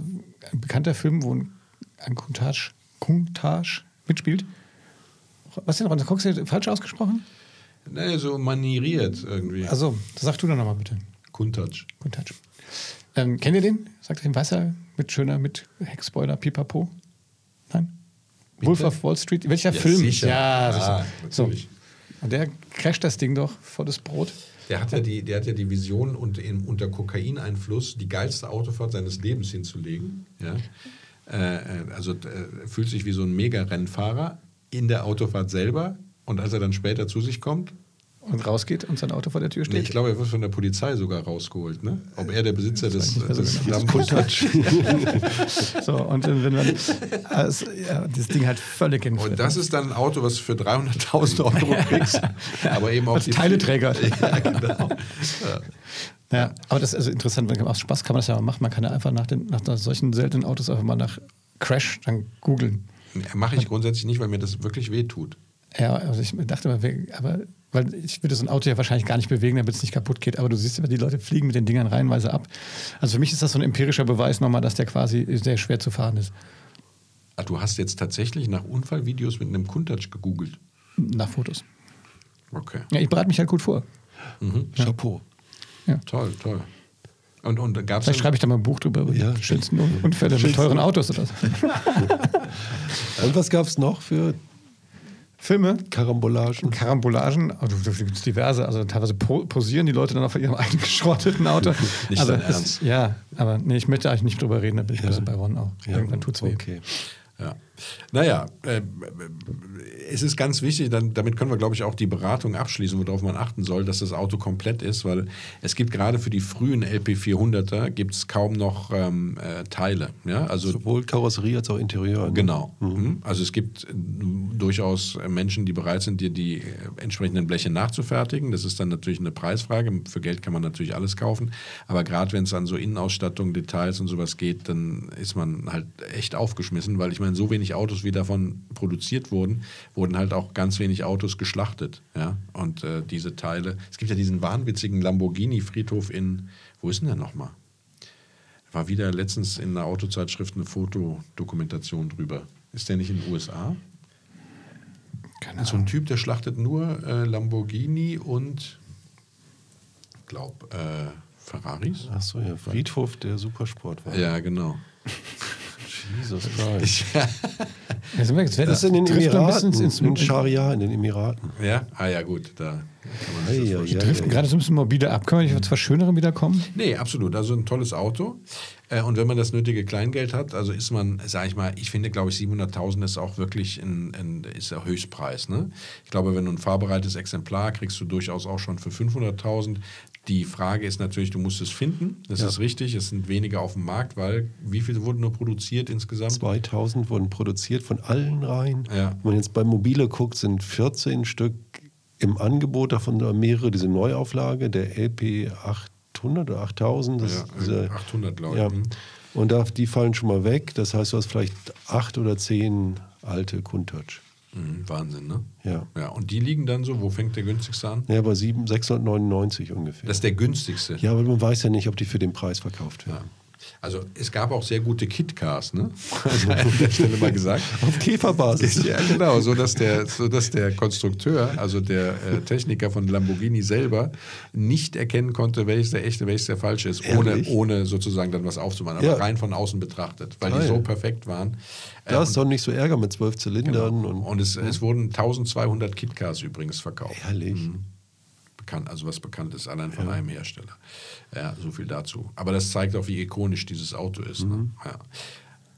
ein bekannter Film, wo ein, ein Kuntage, Kuntage mitspielt. Was denn, Ron? Guckst du falsch ausgesprochen? Nee, so manieriert irgendwie. Also, das sag du doch nochmal bitte. Kuntouch. Kuntage. Ähm, kennt ihr den? Sagt ihr den Weißer mit schöner, mit Heckspoiler, Pipapo? Nein? Wolf of Wall Street? Welcher Ja, Film? sicher. Ja, Ja, so. natürlich. Und der crasht das Ding doch vor das Brot. Der hat ja die, der hat ja die Vision, unter, in, unter Kokaineinfluss die geilste Autofahrt seines Lebens hinzulegen. Ja? Äh, äh, also äh, fühlt sich wie so ein Mega-Rennfahrer in der Autofahrt selber. Und als er dann später zu sich kommt, Und rausgeht und sein Auto vor der Tür nee, steht. ich glaube, er wird von der Polizei sogar rausgeholt. Ne? Ob er der Besitzer des, so des genau. Lambo So, und wenn man also, ja, das Ding halt völlig in Und das ist dann ein Auto, was du für 300.000 Euro kriegst. Aber eben auch die Teileträger. Ja, genau. Ja, aber das ist also interessant, wenn aus Spaß kann man das ja mal machen. Man kann ja einfach nach, den, nach solchen seltenen Autos einfach mal nach Crash dann googeln. Mache ich grundsätzlich nicht, weil mir das wirklich wehtut. Ja, also ich dachte mal, aber weil ich würde so ein Auto ja wahrscheinlich gar nicht bewegen, damit es nicht kaputt geht. Aber du siehst ja, die Leute fliegen mit den Dingern reihenweise ab. Also für mich ist das so ein empirischer Beweis nochmal, dass der quasi sehr schwer zu fahren ist. Ah, du hast jetzt tatsächlich nach Unfallvideos mit einem Kuntouch gegoogelt. Nach Fotos. Okay. Ja, ich bereite mich halt gut vor. Chapeau. Toll, toll. Und, und gab Vielleicht schreibe ich da mal ein Buch drüber über Ja. die schönsten Un- Unfälle mit teuren Autos oder so. Und was gab es noch für Filme, Karambolagen? Karambolagen, also da gibt es diverse, also teilweise po posieren die Leute dann auf ihrem eigenen geschrotteten Auto. Nicht also Ernst. Ja, aber nee, ich möchte eigentlich nicht drüber reden, da bin ich Ja. ein bisschen bei Ron auch. Ja, Irgendwann tut's weh. Okay. Ja. Naja, äh, es ist ganz wichtig, dann, damit können wir, glaube ich, auch die Beratung abschließen, worauf man achten soll, dass das Auto komplett ist, weil es gibt gerade für die frühen LP400er gibt es kaum noch ähm, äh, Teile. Ja? Also, Sowohl Karosserie als auch Interieur. ne? Genau. Mhm. Also es gibt äh, durchaus Menschen, die bereit sind, dir die äh, entsprechenden Bleche nachzufertigen. Das ist dann natürlich eine Preisfrage. Für Geld kann man natürlich alles kaufen. Aber gerade wenn es an so Innenausstattung, Details und sowas geht, dann ist man halt echt aufgeschmissen, weil ich meine, so wenig Autos, wie davon produziert wurden, wurden halt auch ganz wenig Autos geschlachtet. Ja? Und äh, diese Teile, es gibt ja diesen wahnwitzigen Lamborghini-Friedhof in, wo ist denn der nochmal? War wieder letztens in einer Autozeitschrift eine Fotodokumentation drüber. Ist der nicht in den USA? Keine So ein Typ, der schlachtet nur äh, Lamborghini und glaub äh, Ferraris. Ach so, ja. Friedhof der Supersport war. Ja, genau. Jesus Christ. Ja, jetzt, Das ist in den Emiraten. ins, in ins, Scharia, in den Emiraten. Ja, ah ja gut, da kann man das ei, vorstellen. ei. driften gerade so ein bisschen morbide ab. Können wir nicht zu was Schönerem wiederkommen? Nee, absolut. Also ein tolles Auto. Äh, Und wenn man das nötige Kleingeld hat, also ist man, sage ich mal, ich finde, glaube ich, 700.000 ist auch wirklich ein, ein ist der Höchstpreis. Ne? Ich glaube, wenn du ein fahrbereites Exemplar kriegst du durchaus auch schon für 500.000. Die Frage ist natürlich, du musst es finden. Das ist richtig. Es sind weniger auf dem Markt, weil wie viel wurden nur produziert insgesamt? 2000 wurden produziert von allen Reihen. Ja. Wenn man jetzt bei Mobile guckt, sind 14 Stück im Angebot, davon mehrere diese Neuauflage, der LP 800 oder 8000. Das Ja, diese, 800, glaube ich. ja. Mhm. Und da, die fallen schon mal weg. Das heißt, du hast vielleicht acht oder zehn alte Countach. Mhm, Wahnsinn, ne? Ja. Ja, und die liegen dann so, wo fängt der günstigste an? Ja, bei sieben- 699 ungefähr. Das ist der günstigste. ja, aber man weiß ja nicht, ob die für den Preis verkauft werden. Also es gab auch sehr gute Kitcars, ne? Also an der Stelle mal gesagt. Auf Käferbasis. Ja, genau, so dass der, so dass der Konstrukteur, also der äh, Techniker von Lamborghini selber, nicht erkennen konnte, welches der echte, welches der falsche ist, ohne, Ehrlich? ohne sozusagen dann was aufzumachen, aber Ja. rein von außen betrachtet, weil die Geil. so perfekt waren. Äh, Da ist doch nicht so Ärger mit zwölf Zylindern. und, Und, es, es wurden 1200 Kitcars übrigens verkauft. Ehrlich? Mhm. Bekannt, also was bekannt ist, allein von einem Hersteller. Ja, so viel dazu. Aber das zeigt auch, wie ikonisch dieses Auto ist. Mhm. Ne? Ja.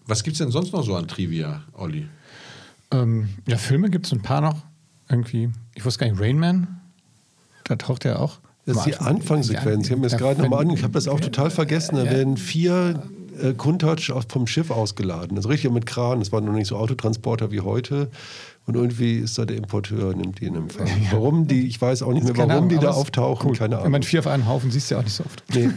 Was gibt es denn sonst noch so an Trivia, Olli? Ähm, ja, Filme gibt es ein paar noch. Irgendwie, ich wusste gar nicht, Rain Man, da taucht er auch. Das ist die Anfangssequenz. Ich habe mir das Ja, gerade nochmal an. Ich habe das auch total vergessen. Da Ja. werden vier äh, aus- vom Schiff ausgeladen. Also richtig mit Kran. Das waren noch nicht so Autotransporter wie heute. Und irgendwie ist da der Importeur, nimmt die in Empfang. Warum die, ich weiß auch nicht mehr, warum die Ahnung, da aber es- auftauchen, cool. keine Wenn Ahnung. man vier auf einen Haufen siehst du ja auch nicht so oft. Nee.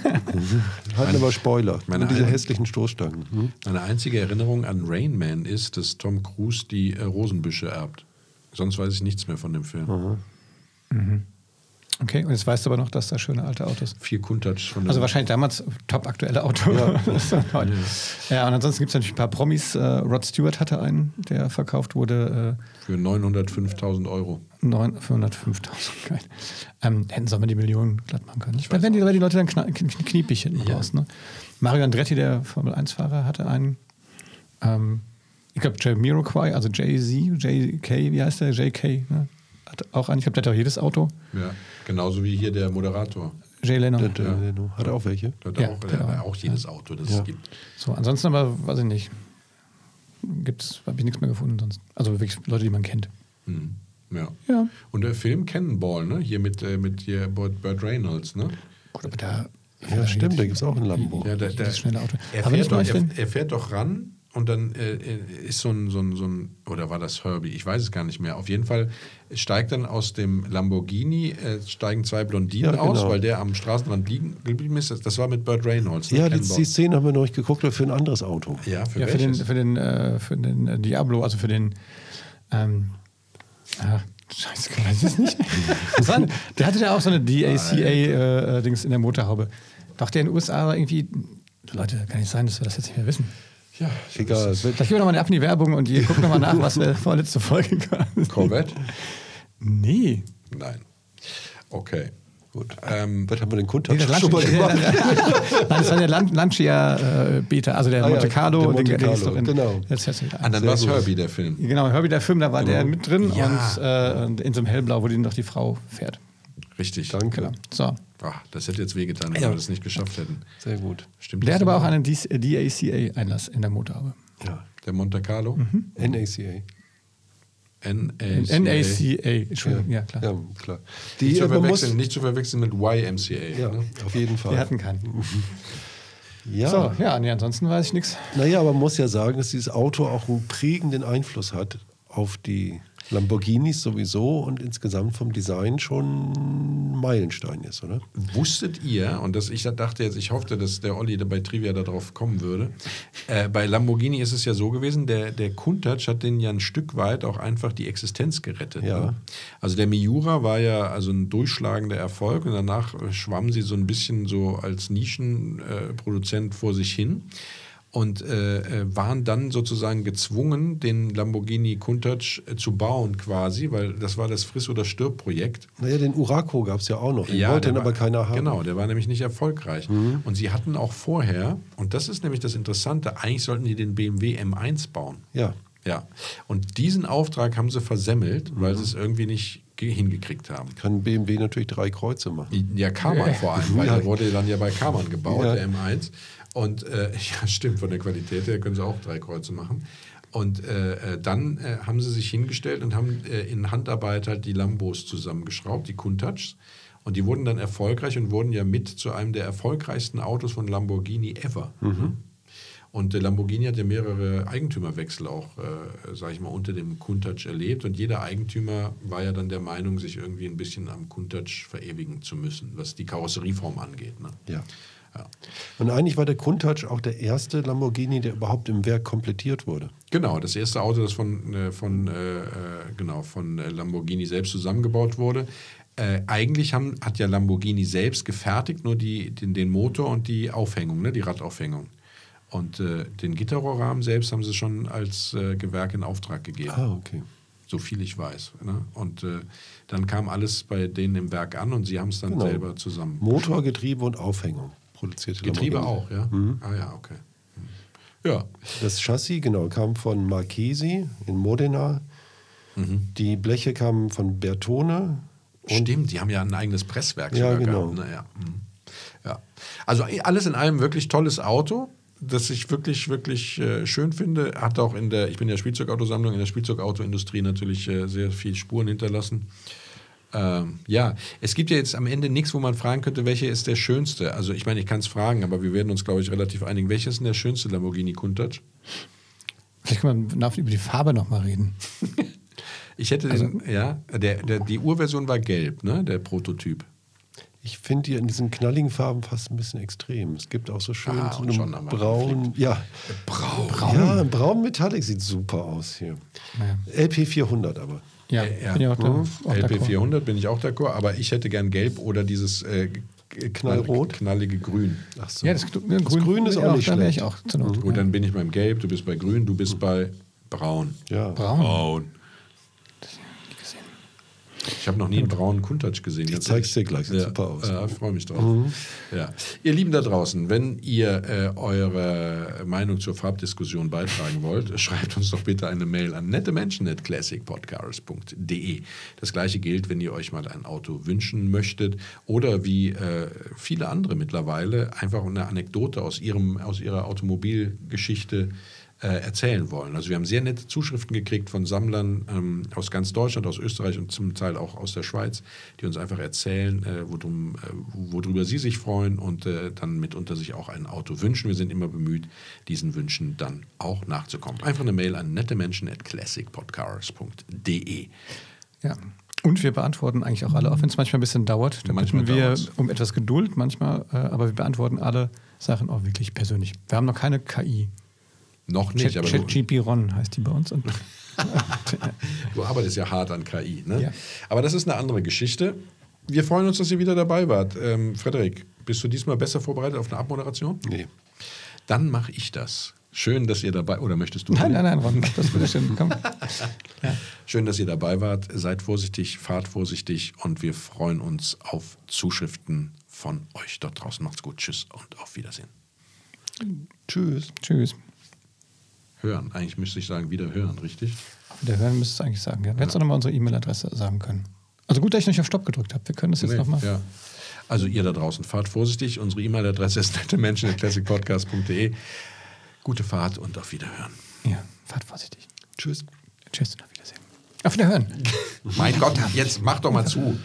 Hatten aber Spoiler. Meine Und diese eine- hässlichen Stoßstangen. Hm? Meine einzige Erinnerung an Rain Man ist, dass Tom Cruise die äh, Rosenbüsche erbt. Sonst weiß ich nichts mehr von dem Film. Okay, und jetzt weißt du aber noch, dass da schöne alte Autos. Vier Countach von Also wahrscheinlich damals top aktuelle Auto. Ja, ja und ansonsten gibt es natürlich ein paar Promis. Äh, Rod Stewart hatte einen, der verkauft wurde. für 905.000 Euro. Äh, 9 für 105.000. Geil. Ähm, hätten sie aber die Millionen glatt machen können. Da werden die, die Leute dann kniepig hinten Ja. raus. Ne? Mario Andretti, der Formel-1-Fahrer, hatte einen. Ähm, ich glaube, Jamiroquai, also Jay-Z, JK, wie heißt der? JK, ne? Hat auch einen. Ich glaube, der hat auch jedes Auto. Ja. Genauso wie hier der Moderator. Jay Leno. Der- der- der- Hat er auch welche? Der hat Ja, auch, der der hat auch. auch jedes Auto, das Ja. es gibt. So, ansonsten aber, weiß ich nicht. Gibt's, habe ich nichts mehr gefunden sonst. Also wirklich Leute, die man kennt. Mhm. Ja. Ja. Und der Film Cannonball, ne? Hier mit, äh, mit hier Burt, Reynolds, ne? Gut, aber da. Ja, stimmt, da gibt es auch ein Lambo. Ja, der, der, Das schnelle Auto. Er, fährt doch, er, er fährt doch ran und dann äh, äh, ist so ein, so, ein, so ein, oder war das Herbie? Ich weiß es gar nicht mehr. Auf jeden Fall steigt dann aus dem Lamborghini, äh, steigen zwei Blondinen Ja, aus, genau. weil der am Straßenrand liegen, geblieben ist. Das war mit Burt Reynolds. ne? Ja, die, die Szene haben wir noch nicht geguckt, für ein anderes Auto. ja, für Ja, für den, für den, äh, für den äh, Diablo, also für den. Ähm, ah, Scheiße, ich weiß es nicht. Der hatte ja auch so eine DACA-Dings äh, in der Motorhaube. Doch der in den USA war irgendwie. Leute, kann nicht sein, dass wir das jetzt nicht mehr wissen. Ja, Egal. Vielleicht gehen wir nochmal ab in die Werbung und ihr guckt nochmal nach, was wir vorletzte Folge kam. Corvette? Nee. Nein. Okay. Gut. Ähm, Was haben wir den Countach Nee, der schon mal gemacht? Nein, das war der Lan Lancia äh, Beta, also der Ah ja, Monte Carlo. der und Monte den, der Carlo, in, genau. Du wieder ah, dann war es. Herbie, der Film. Genau, Herbie, der Film, da war der mit drin Ja. und, äh, in so einem Hellblau, wo die noch die Frau fährt. Richtig. Danke. Genau. So. Ach, das hätte jetzt wehgetan, wenn Ja. wir das nicht geschafft hätten. Sehr gut. Stimmt Der hat aber auch einen DACA-Einlass in der Motorhaube. Ja. Der Monte Carlo? NACA. NACA. NACA, Entschuldigung, ja, klar. Ja, klar. Nicht, Die, zu äh, man muss, verwechseln, nicht zu verwechseln mit YMCA. ja, Ne? auf jeden Fall. Wir hatten keinen. ja. So, ja, nee, ansonsten weiß ich nichts. Naja, aber man muss ja sagen, dass dieses Auto auch einen prägenden Einfluss hat auf die Lamborghinis sowieso und insgesamt vom Design schon ein Meilenstein ist, oder? Wusstet ihr, und das, ich dachte jetzt, ich hoffte, dass der Olli bei Trivia darauf kommen würde, äh, bei Lamborghini ist es ja so gewesen, der, der Countach hat denen ja ein Stück weit auch einfach die Existenz gerettet. Ja. Ne? Also der Miura war ja also ein durchschlagender Erfolg und danach schwamm sie so ein bisschen so als Nischenproduzent äh, vor sich hin. Und äh, äh, waren dann sozusagen gezwungen, den Lamborghini Countach äh, zu bauen quasi, weil das war das Friss- oder Stirb-Projekt. Naja, den Uraco gab es ja auch noch. Den Ja, wollte dann aber keiner haben. Genau, der war nämlich nicht erfolgreich. Und sie hatten auch vorher, und das ist nämlich das Interessante, eigentlich sollten die den BMW M1 bauen. Ja. Ja. Und diesen Auftrag haben sie versemmelt, weil sie es irgendwie nicht ge- hingekriegt haben. Kann BMW natürlich drei Kreuze machen. Ja, Karmann vor allem, weil Ja. der wurde dann ja bei Karmann gebaut, Ja. der M1. Und äh, ja, stimmt, von der Qualität her können sie auch drei Kreuze machen. Und äh, äh, dann äh, haben sie sich hingestellt und haben äh, in Handarbeit halt die Lambos zusammengeschraubt, die Countachs. Und die wurden dann erfolgreich und wurden ja mit zu einem der erfolgreichsten Autos von Lamborghini ever. Und der Lamborghini hat ja mehrere Eigentümerwechsel auch, äh, sage ich mal, unter dem Countach erlebt. Und jeder Eigentümer war ja dann der Meinung, sich irgendwie ein bisschen am Countach verewigen zu müssen, was die Karosserieform angeht. Ne? Ja. Ja. Und eigentlich war der Countach auch der erste Lamborghini, der überhaupt im Werk komplettiert wurde. Genau, das erste Auto, das von, äh, von, äh, äh, genau, von äh, Lamborghini selbst zusammengebaut wurde. Äh, eigentlich haben, hat ja Lamborghini selbst gefertigt, nur die, den, den Motor und die Aufhängung, ne, die Radaufhängung. Und äh, den Gitterrohrrahmen selbst haben sie schon als äh, Gewerk in Auftrag gegeben. Ah, okay. So viel ich weiß. Ne? Und äh, dann kam alles bei denen im Werk an und sie haben es dann Genau. selber zusammen. Motor, Getriebe und Aufhängung produzierte Getriebe auch, ja? Ah ja, okay. Ja, Das Chassis, genau, kam von Marchesi in Modena. Mhm. Die Bleche kamen von Bertone. Stimmt, die haben ja ein eigenes Presswerk Ja, sogar genau. gehabt. Ne? Ja. Mhm. ja. Also eh, alles in allem wirklich tolles Auto, das ich wirklich, wirklich äh, schön finde. Hat auch in der, ich bin in der Spielzeugautosammlung, in der Spielzeugautoindustrie natürlich äh, sehr viel Spuren hinterlassen. Ähm, ja, es gibt ja jetzt am Ende nichts, wo man fragen könnte, welcher ist der schönste. Also ich meine, ich kann es fragen, aber wir werden uns, glaube ich, relativ einigen. Welcher ist denn der schönste Lamborghini Countach? Vielleicht können wir nach- über die Farbe nochmal reden. Ich hätte den, ja, der, der, die Urversion war gelb, ne, der Prototyp. Ich finde die in diesen knalligen Farben fast ein bisschen extrem. Es gibt auch so schön Ah, so einen braun. Ja, Braun. ja, ein braun Metallic sieht super aus hier. LP 400 aber. Ja, Ja. bin ich auch da. Mhm. auch LP d'accord. 400 bin ich auch d'accord, aber ich hätte gern gelb oder dieses äh, Knallrot? knallige Grün. Ach so. Ja, das, grün, Grün ist auch nicht ich schlecht. auch zur Not. Gut, dann bin ich beim Gelb, du bist bei Grün, du bist bei Braun. ja. Braun. Braun. Ich habe noch nie einen braunen Countach gesehen. Ich zeig's dir gleich, sieht ja, super aus. Ja, ich freue mich drauf. Ja. Ihr Lieben da draußen, wenn ihr äh, eure Meinung zur Farbdiskussion beitragen wollt, schreibt uns doch bitte eine Mail an nettemenschen.classicpodcast.de. Das gleiche gilt, wenn ihr euch mal ein Auto wünschen möchtet oder wie äh, viele andere mittlerweile einfach eine Anekdote aus, ihrem, aus ihrer Automobilgeschichte äh, erzählen wollen. Also wir haben sehr nette Zuschriften gekriegt von Sammlern ähm, aus ganz Deutschland, aus Österreich und zum Teil auch aus der Schweiz, die uns einfach erzählen, äh, worum, äh, worüber sie sich freuen und äh, dann mitunter sich auch ein Auto wünschen. Wir sind immer bemüht, diesen Wünschen dann auch nachzukommen. Einfach eine Mail an nettemenschen.classicpodcars.de. Ja. Und wir beantworten eigentlich auch alle, auch wenn es manchmal ein bisschen dauert. Da Manchmal bitten wir dauert's. um etwas Geduld, manchmal, äh, aber wir beantworten alle Sachen auch wirklich persönlich. Wir haben noch keine KI. Noch nicht, aber du, ChatGPT-Ron heißt die bei uns. Du arbeitest ja hart an KI. Ne? Ja. Aber das ist eine andere Geschichte. Wir freuen uns, dass ihr wieder dabei wart. Ähm, Frederik, bist du diesmal besser vorbereitet auf eine Abmoderation? Nee. Dann mache ich das. Schön, dass ihr dabei oder möchtest du? nein, nein, nein, Ron, das bitte schön. Komm. Schön, dass ihr dabei wart. Seid vorsichtig, fahrt vorsichtig und wir freuen uns auf Zuschriften von euch dort draußen. Macht's gut. Tschüss und auf Wiedersehen. Tschüss. Tschüss. Hören. Eigentlich müsste ich sagen, wieder hören, richtig? Wieder hören müsstest du eigentlich sagen. Ja. Du hättest auch nochmal unsere E-Mail-Adresse sagen können. Also gut, dass ich nicht auf Stopp gedrückt habe. Wir können das jetzt Nee, nochmal. Ja. Also ihr da draußen, fahrt vorsichtig. Unsere E-Mail-Adresse ist nettemenschen.classicpodcast.de. Gute Fahrt und auf Wiederhören. Ja, fahrt vorsichtig. Tschüss. Tschüss und auf Wiedersehen. Auf Wiederhören. Mein Gott, jetzt mach doch mal zu.